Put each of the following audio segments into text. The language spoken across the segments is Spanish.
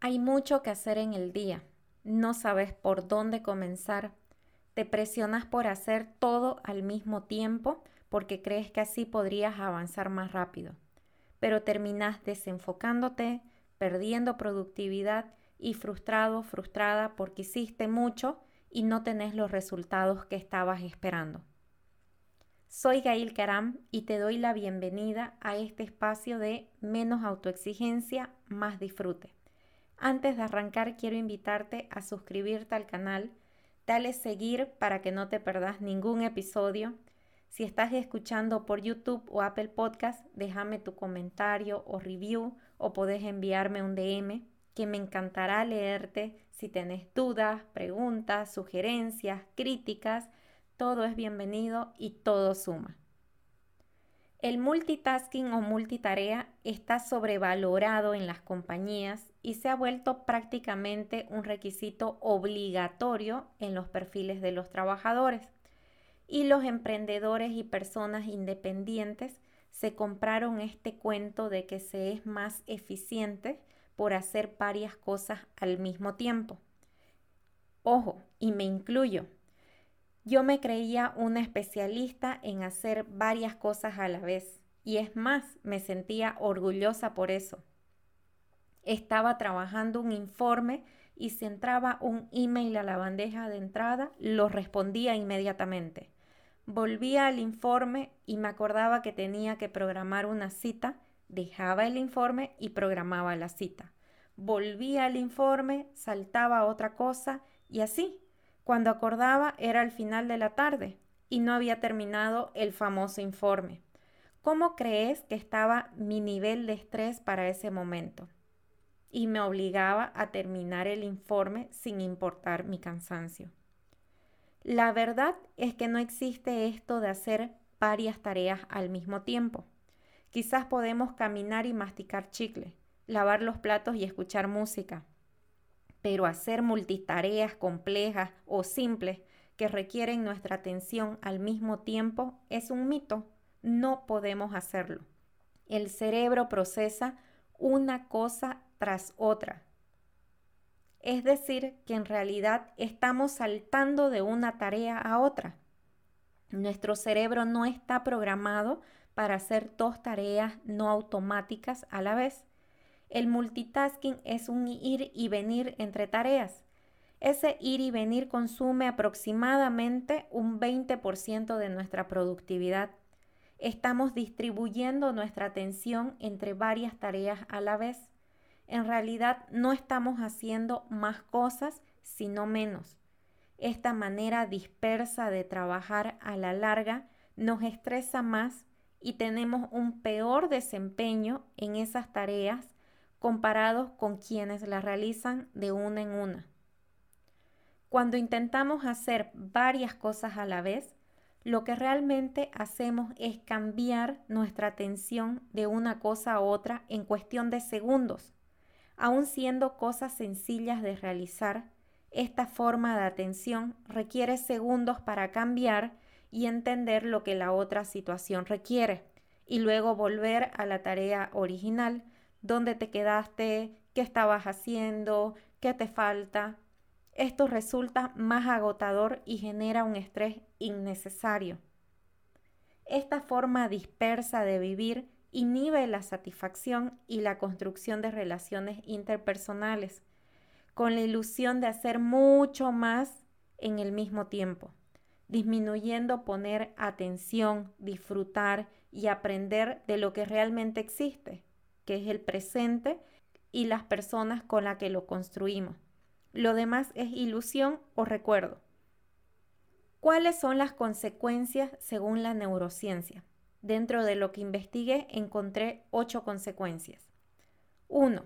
Hay mucho que hacer en el día. No sabes por dónde comenzar. Te presionas por hacer todo al mismo tiempo porque crees que así podrías avanzar más rápido. Pero terminas desenfocándote, perdiendo productividad y frustrado, frustrada porque hiciste mucho y no tenés los resultados que estabas esperando. Soy Gail Caram y te doy la bienvenida a este espacio de menos autoexigencia, más disfrute. Antes de arrancar, quiero invitarte a suscribirte al canal, dale seguir para que no te perdas ningún episodio. Si estás escuchando por YouTube o Apple Podcast, déjame tu comentario o review o podés enviarme un DM que me encantará leerte si tenés dudas, preguntas, sugerencias, críticas. Todo es bienvenido y todo suma. El multitasking o multitarea está sobrevalorado en las compañías y se ha vuelto prácticamente un requisito obligatorio en los perfiles de los trabajadores. Y los emprendedores y personas independientes se compraron este cuento de que se es más eficiente por hacer varias cosas al mismo tiempo. Ojo, y me incluyo, yo me creía una especialista en hacer varias cosas a la vez y es más, me sentía orgullosa por eso. Estaba trabajando un informe y si entraba un email a la bandeja de entrada, lo respondía inmediatamente. Volvía al informe y me acordaba que tenía que programar una cita, dejaba el informe y programaba la cita. Volvía al informe, saltaba otra cosa y así cuando acordaba era el final de la tarde y no había terminado el famoso informe. ¿Cómo crees que estaba mi nivel de estrés para ese momento? Y me obligaba a terminar el informe sin importar mi cansancio. La verdad es que no existe esto de hacer varias tareas al mismo tiempo. Quizás podemos caminar y masticar chicle, lavar los platos y escuchar música, pero hacer multitareas complejas o simples que requieren nuestra atención al mismo tiempo es un mito. No podemos hacerlo. El cerebro procesa una cosa tras otra. Es decir, que en realidad estamos saltando de una tarea a otra. Nuestro cerebro no está programado para hacer dos tareas no automáticas a la vez. El multitasking es un ir y venir entre tareas. Ese ir y venir consume aproximadamente un 20% de nuestra productividad. Estamos distribuyendo nuestra atención entre varias tareas a la vez. En realidad no estamos haciendo más cosas, sino menos. Esta manera dispersa de trabajar a la larga nos estresa más y tenemos un peor desempeño en esas tareas comparados con quienes la realizan de una en una. Cuando intentamos hacer varias cosas a la vez, lo que realmente hacemos es cambiar nuestra atención de una cosa a otra en cuestión de segundos. Aun siendo cosas sencillas de realizar, esta forma de atención requiere segundos para cambiar y entender lo que la otra situación requiere, y luego volver a la tarea original dónde te quedaste, qué estabas haciendo, qué te falta. Esto resulta más agotador y genera un estrés innecesario. Esta forma dispersa de vivir inhibe la satisfacción y la construcción de relaciones interpersonales, con la ilusión de hacer mucho más en el mismo tiempo, disminuyendo poner atención, disfrutar y aprender de lo que realmente existe, que es el presente, y las personas con las que lo construimos. Lo demás es ilusión o recuerdo. ¿Cuáles son las consecuencias según la neurociencia? Dentro de lo que investigué encontré ocho consecuencias. 1.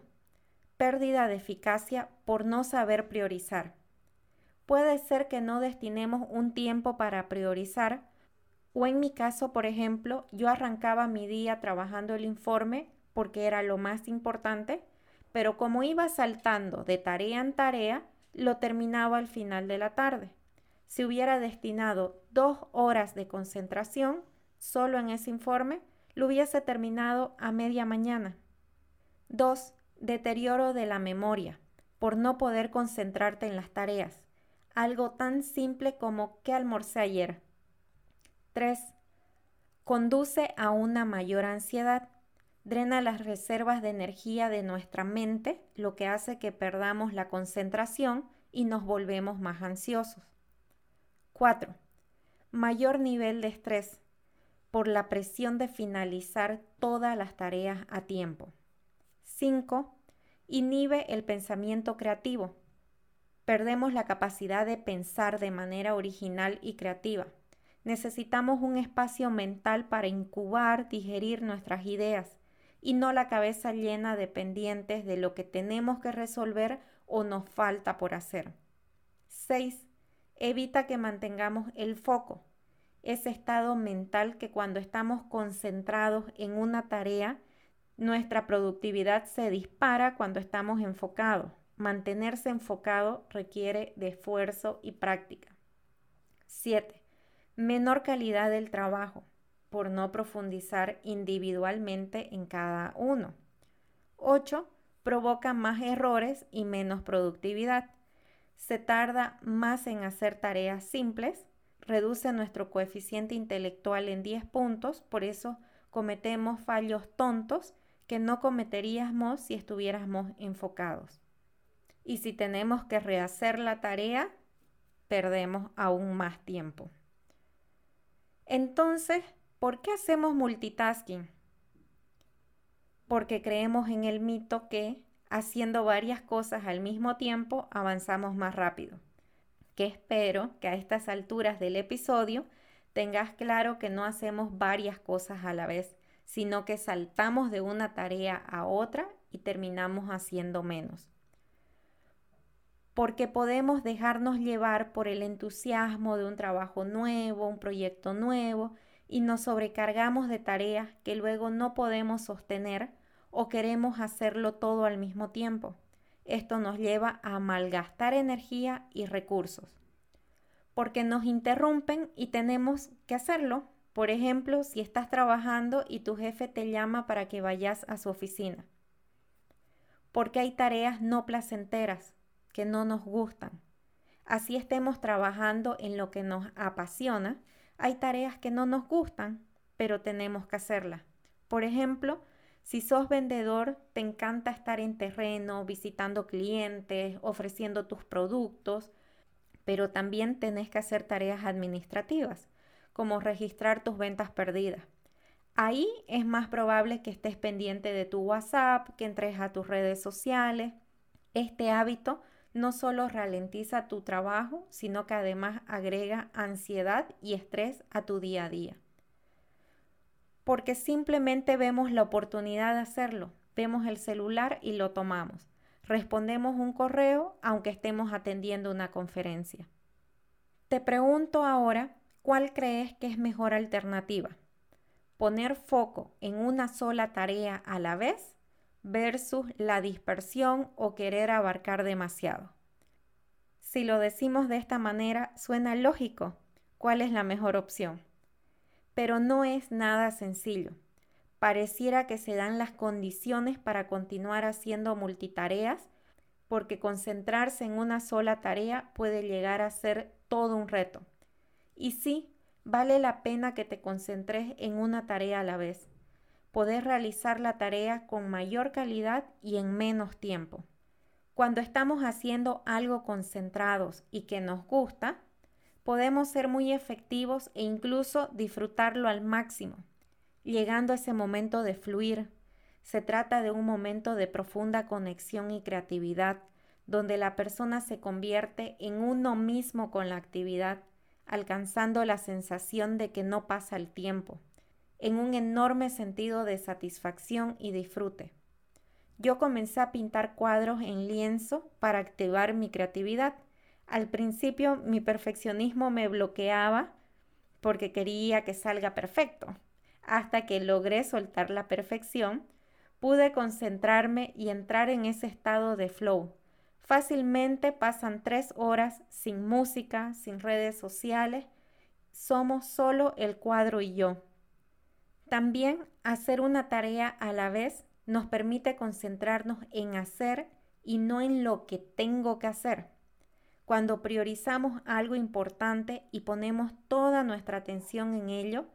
Pérdida de eficacia por no saber priorizar. Puede ser que no destinemos un tiempo para priorizar o en mi caso, por ejemplo, yo arrancaba mi día trabajando el informe porque era lo más importante, pero como iba saltando de tarea en tarea, lo terminaba al final de la tarde. Si hubiera destinado dos horas de concentración solo en ese informe, lo hubiese terminado a media mañana. 2. Deterioro de la memoria, por no poder concentrarte en las tareas. Algo tan simple como ¿qué almorcé ayer? 3. Conduce a una mayor ansiedad. Drena las reservas de energía de nuestra mente, lo que hace que perdamos la concentración y nos volvemos más ansiosos. 4. Mayor nivel de estrés por la presión de finalizar todas las tareas a tiempo. 5. Inhibe el pensamiento creativo. Perdemos la capacidad de pensar de manera original y creativa. Necesitamos un espacio mental para incubar, digerir nuestras ideas y no la cabeza llena de pendientes de lo que tenemos que resolver o nos falta por hacer. 6. Evita que mantengamos el foco, ese estado mental que cuando estamos concentrados en una tarea, nuestra productividad se dispara cuando estamos enfocados. Mantenerse enfocado requiere de esfuerzo y práctica. 7. Menor calidad del trabajo por no profundizar individualmente en cada uno. 8. Provoca más errores y menos productividad. Se tarda más en hacer tareas simples, reduce nuestro coeficiente intelectual en 10 puntos, por eso cometemos fallos tontos que no cometeríamos si estuviéramos enfocados. Y si tenemos que rehacer la tarea, perdemos aún más tiempo. Entonces, ¿por qué hacemos multitasking? Porque creemos en el mito que haciendo varias cosas al mismo tiempo avanzamos más rápido. Que espero que a estas alturas del episodio tengas claro que no hacemos varias cosas a la vez, sino que saltamos de una tarea a otra y terminamos haciendo menos. Porque podemos dejarnos llevar por el entusiasmo de un trabajo nuevo, un proyecto nuevo, y nos sobrecargamos de tareas que luego no podemos sostener o queremos hacerlo todo al mismo tiempo. Esto nos lleva a malgastar energía y recursos. Porque nos interrumpen y tenemos que hacerlo por ejemplo, si estás trabajando y tu jefe te llama para que vayas a su oficina. Porque hay tareas no placenteras que no nos gustan. Así estemos trabajando en lo que nos apasiona, hay tareas que no nos gustan, pero tenemos que hacerlas. Por ejemplo, si sos vendedor, te encanta estar en terreno, visitando clientes, ofreciendo tus productos, pero también tenés que hacer tareas administrativas como registrar tus ventas perdidas. Ahí es más probable que estés pendiente de tu WhatsApp, que entres a tus redes sociales. Este hábito no solo ralentiza tu trabajo, sino que además agrega ansiedad y estrés a tu día a día. Porque simplemente vemos la oportunidad de hacerlo, vemos el celular y lo tomamos. Respondemos un correo aunque estemos atendiendo una conferencia. Te pregunto ahora ¿Cuál crees que es mejor alternativa? ¿Poner foco en una sola tarea a la vez versus la dispersión o querer abarcar demasiado? Si lo decimos de esta manera, suena lógico. ¿Cuál es la mejor opción? Pero no es nada sencillo. Pareciera que se dan las condiciones para continuar haciendo multitareas porque concentrarse en una sola tarea puede llegar a ser todo un reto. Y sí, vale la pena que te concentres en una tarea a la vez. Poder realizar la tarea con mayor calidad y en menos tiempo. Cuando estamos haciendo algo concentrados y que nos gusta, podemos ser muy efectivos e incluso disfrutarlo al máximo, llegando a ese momento de fluir. Se trata de un momento de profunda conexión y creatividad, donde la persona se convierte en uno mismo con la actividad alcanzando la sensación de que no pasa el tiempo, en un enorme sentido de satisfacción y disfrute. Yo comencé a pintar cuadros en lienzo para activar mi creatividad. Al principio mi perfeccionismo me bloqueaba porque quería que salga perfecto. Hasta que logré soltar la perfección, pude concentrarme y entrar en ese estado de flow, Fácilmente pasan tres horas sin música, sin redes sociales. Somos solo el cuadro y yo. También hacer una tarea a la vez nos permite concentrarnos en hacer y no en lo que tengo que hacer. Cuando priorizamos algo importante y ponemos toda nuestra atención en ello,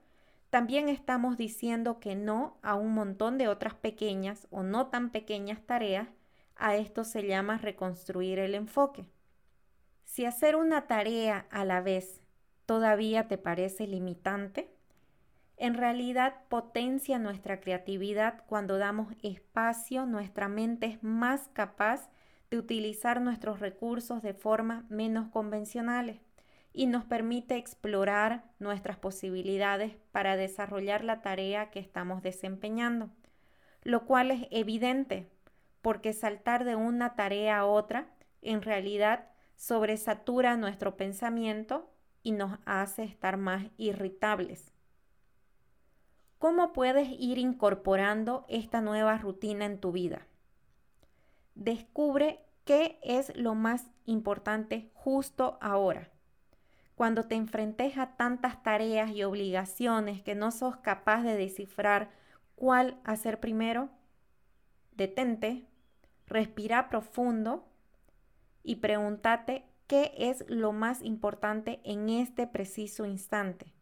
también estamos diciendo que no a un montón de otras pequeñas o no tan pequeñas tareas. A esto se llama reconstruir el enfoque. Si hacer una tarea a la vez todavía te parece limitante, en realidad potencia nuestra creatividad cuando damos espacio, nuestra mente es más capaz de utilizar nuestros recursos de forma menos convencionales y nos permite explorar nuestras posibilidades para desarrollar la tarea que estamos desempeñando, lo cual es evidente porque saltar de una tarea a otra en realidad sobresatura nuestro pensamiento y nos hace estar más irritables. ¿Cómo puedes ir incorporando esta nueva rutina en tu vida? Descubre qué es lo más importante justo ahora cuando te enfrentes a tantas tareas y obligaciones que no sos capaz de descifrar cuál hacer primero, detente, respira profundo y pregúntate qué es lo más importante en este preciso instante.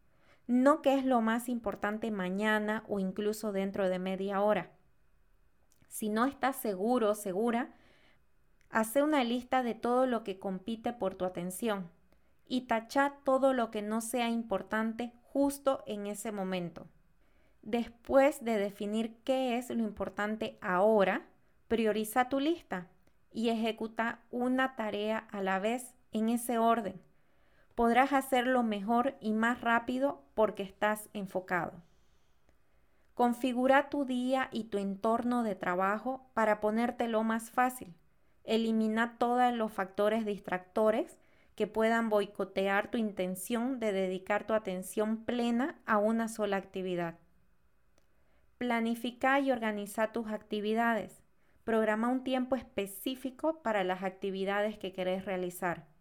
No qué es lo más importante mañana o incluso dentro de media hora. Si no estás seguro o segura, hace una lista de todo lo que compite por tu atención y tacha todo lo que no sea importante justo en ese momento. Después de definir qué es lo importante ahora, prioriza tu lista y ejecuta una tarea a la vez en ese orden. Podrás hacerlo mejor y más rápido porque estás enfocado. Configura tu día y tu entorno de trabajo para ponértelo más fácil. Elimina todos los factores distractores que puedan boicotear tu intención de dedicar tu atención plena a una sola actividad. Planifica y organiza tus actividades. Programa un tiempo específico para las actividades que querés realizar.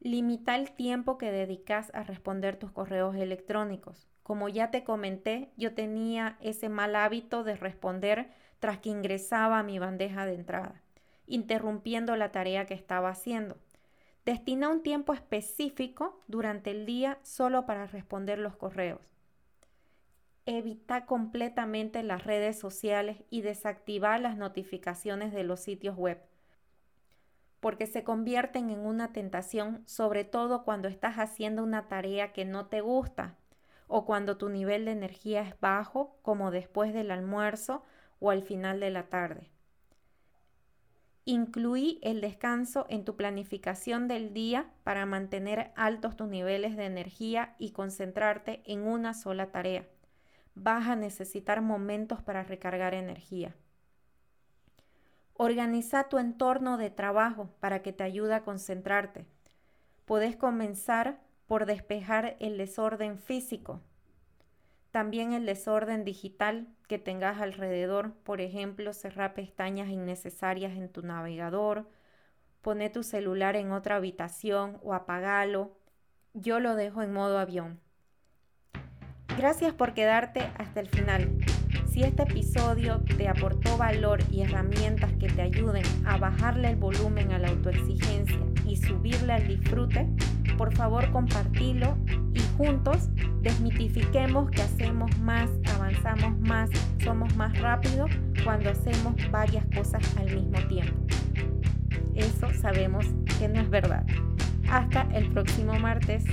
Limita el tiempo que dedicas a responder tus correos electrónicos. Como ya te comenté, yo tenía ese mal hábito de responder tras que ingresaba a mi bandeja de entrada, interrumpiendo la tarea que estaba haciendo. Destina un tiempo específico durante el día solo para responder los correos. Evita completamente las redes sociales y desactiva las notificaciones de los sitios web, porque se convierten en una tentación, sobre todo cuando estás haciendo una tarea que no te gusta o cuando tu nivel de energía es bajo, como después del almuerzo o al final de la tarde. Incluí el descanso en tu planificación del día para mantener altos tus niveles de energía y concentrarte en una sola tarea. Vas a necesitar momentos para recargar energía. Organiza tu entorno de trabajo para que te ayude a concentrarte. Puedes comenzar por despejar el desorden físico, también el desorden digital que tengas alrededor, por ejemplo, cerrar pestañas innecesarias en tu navegador, poner tu celular en otra habitación o apagalo. Yo lo dejo en modo avión. Gracias por quedarte hasta el final. Si este episodio te aportó valor y herramientas que te ayuden a bajarle el volumen a la autoexigencia y subirle al disfrute, por favor compartilo y juntos desmitifiquemos que hacemos más, avanzamos más, somos más rápidos cuando hacemos varias cosas al mismo tiempo. Eso sabemos que no es verdad. Hasta el próximo martes.